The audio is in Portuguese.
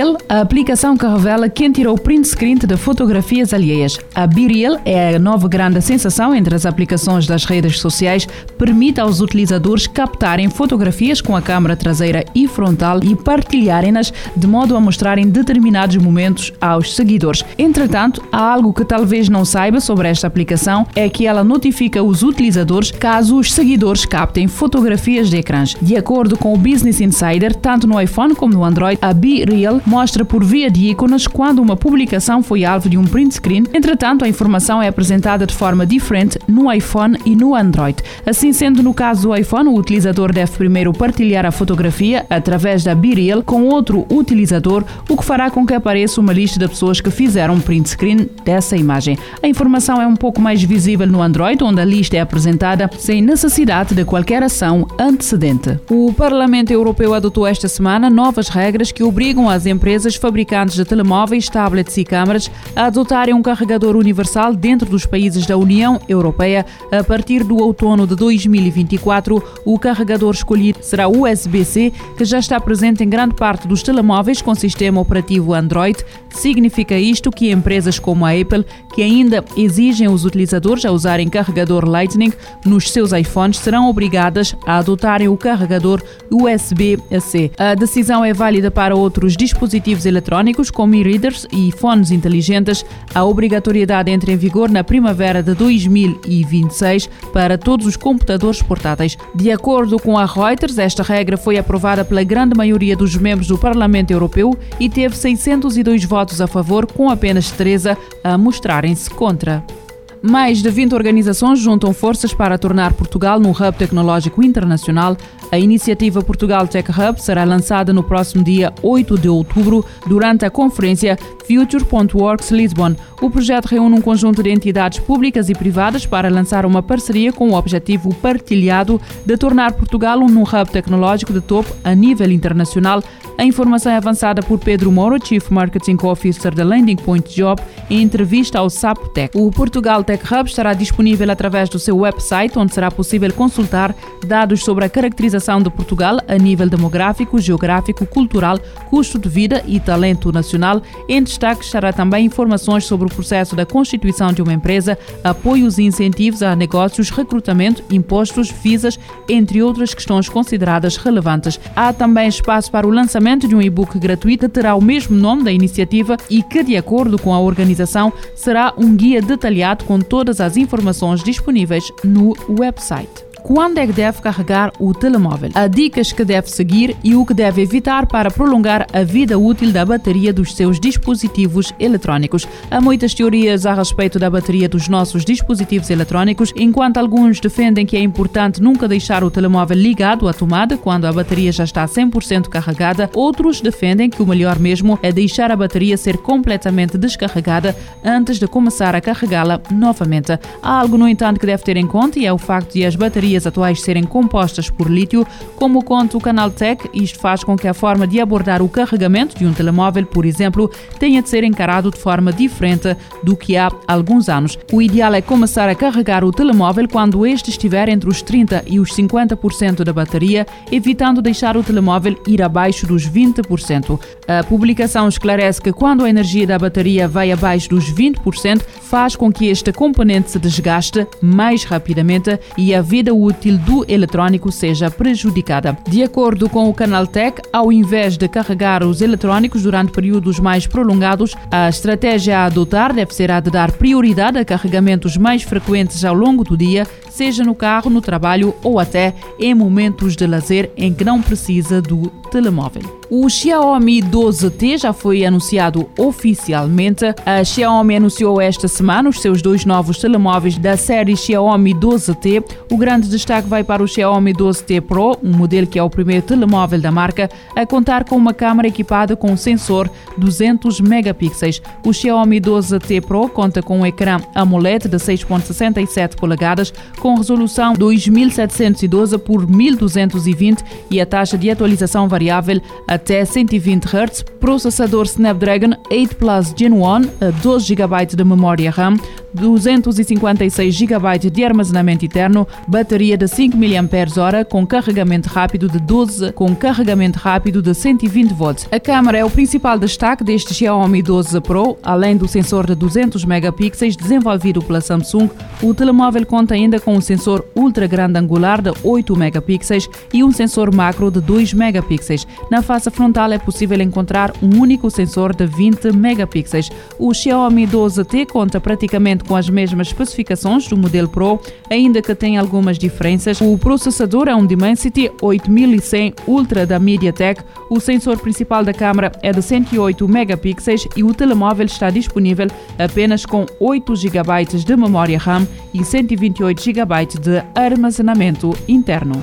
A aplicação que revela quem tirou print screen de fotografias alheias. A BeReal é a nova grande sensação entre as aplicações das redes sociais, permite aos utilizadores captarem fotografias com a câmera traseira e frontal e partilharem-nas de modo a mostrarem determinados momentos aos seguidores. Entretanto, há algo que talvez não saiba sobre esta aplicação, é que ela notifica os utilizadores caso os seguidores captem fotografias de ecrãs. De acordo com o Business Insider, tanto no iPhone como no Android, a BeReal mostra por via de ícones quando uma publicação foi alvo de um print screen. Entretanto, a informação é apresentada de forma diferente no iPhone e no Android. Assim sendo no caso do iPhone, o utilizador deve primeiro partilhar a fotografia através da BeReal com outro utilizador, o que fará com que apareça uma lista de pessoas que fizeram print screen dessa imagem. A informação é um pouco mais visível no Android, onde a lista é apresentada sem necessidade de qualquer ação antecedente. O Parlamento Europeu adotou esta semana novas regras que obrigam as empresas fabricantes de telemóveis, tablets e câmaras a adotarem um carregador universal dentro dos países da União Europeia. A partir do outono de 2024, o carregador escolhido será USB-C, que já está presente em grande parte dos telemóveis com sistema operativo Android. Significa isto que empresas como a Apple, que ainda exigem os utilizadores a usarem carregador Lightning nos seus iPhones, serão obrigadas a adotarem o carregador USB-C. A decisão é válida para outros dispositivos eletrónicos, como e-readers e fones inteligentes. A obrigatoriedade entra em vigor na primavera de 2026 para todos os computadores portáteis. De acordo com a Reuters, esta regra foi aprovada pela grande maioria dos membros do Parlamento Europeu e teve 602 votos a favor, com apenas 13 a mostrarem-se contra. Mais de 20 organizações juntam forças para tornar Portugal num hub tecnológico internacional. A iniciativa Portugal Tech Hub será lançada no próximo dia 8 de outubro durante a conferência Future.works Lisbon. O projeto reúne um conjunto de entidades públicas e privadas para lançar uma parceria com o objetivo partilhado de tornar Portugal um hub tecnológico de topo a nível internacional. A informação é avançada por Pedro Moro, Chief Marketing Officer da Landing Point Job, em entrevista ao Sapotec. O Portugal Tech Hub estará disponível através do seu website, onde será possível consultar dados sobre a caracterização de Portugal a nível demográfico, geográfico, cultural, custo de vida e talento nacional. Em destaque estará também informações sobre o processo da constituição de uma empresa, apoios e incentivos a negócios, recrutamento, impostos, visas, entre outras questões consideradas relevantes. Há também espaço para o lançamento de um e-book gratuito terá o mesmo nome da iniciativa e que, de acordo com a organização, será um guia detalhado com todas as informações disponíveis no website. Quando é que deve carregar o telemóvel? Há dicas que deve seguir e o que deve evitar para prolongar a vida útil da bateria dos seus dispositivos eletrónicos. Há muitas teorias a respeito da bateria dos nossos dispositivos eletrónicos, enquanto alguns defendem que é importante nunca deixar o telemóvel ligado à tomada quando a bateria já está 100% carregada, outros defendem que o melhor mesmo é deixar a bateria ser completamente descarregada antes de começar a carregá-la novamente. Há algo, no entanto, que deve ter em conta e é o facto de as baterias baterias atuais serem compostas por lítio, como conta o canal Tech, isto faz com que a forma de abordar o carregamento de um telemóvel, por exemplo, tenha de ser encarado de forma diferente do que há alguns anos. O ideal é começar a carregar o telemóvel quando este estiver entre os 30% e os 50% da bateria, evitando deixar o telemóvel ir abaixo dos 20%. A publicação esclarece que quando a energia da bateria vai abaixo dos 20%, faz com que este componente se desgaste mais rapidamente e a vida útil do eletrônico seja prejudicada. De acordo com o Canal Tech, ao invés de carregar os eletrônicos durante períodos mais prolongados, a estratégia a adotar deve ser a de dar prioridade a carregamentos mais frequentes ao longo do dia, seja no carro, no trabalho ou até em momentos de lazer em que não precisa do telemóvel. O Xiaomi 12T já foi anunciado oficialmente. A Xiaomi anunciou esta semana os seus dois novos telemóveis da série Xiaomi 12T. O grande destaque vai para o Xiaomi 12T Pro, um modelo que é o primeiro telemóvel da marca a contar com uma câmera equipada com sensor 200 megapixels. O Xiaomi 12T Pro conta com um ecrã AMOLED de 6.67 polegadas com resolução 2712 por 1220 e a taxa de atualização variável até 120 Hz, processador Snapdragon 8 Plus Gen 1, 12 GB de memória RAM, 256 GB de armazenamento interno, bateria de 5 mAh com carregamento rápido de 12 com carregamento rápido de 120 volts. A câmera é o principal destaque deste Xiaomi 12 Pro, além do sensor de 200 megapixels desenvolvido pela Samsung. O telemóvel conta ainda com um sensor ultra grande angular de 8 megapixels e um sensor macro de 2 megapixels. Na face frontal é possível encontrar um único sensor de 20 megapixels. O Xiaomi 12T conta com as mesmas especificações do modelo Pro, ainda que tenha algumas diferenças. O processador é um Dimensity 8100 Ultra da MediaTek. O sensor principal da câmera é de 108 megapixels e o telemóvel está disponível apenas com 8 GB de memória RAM e 128 GB de armazenamento interno.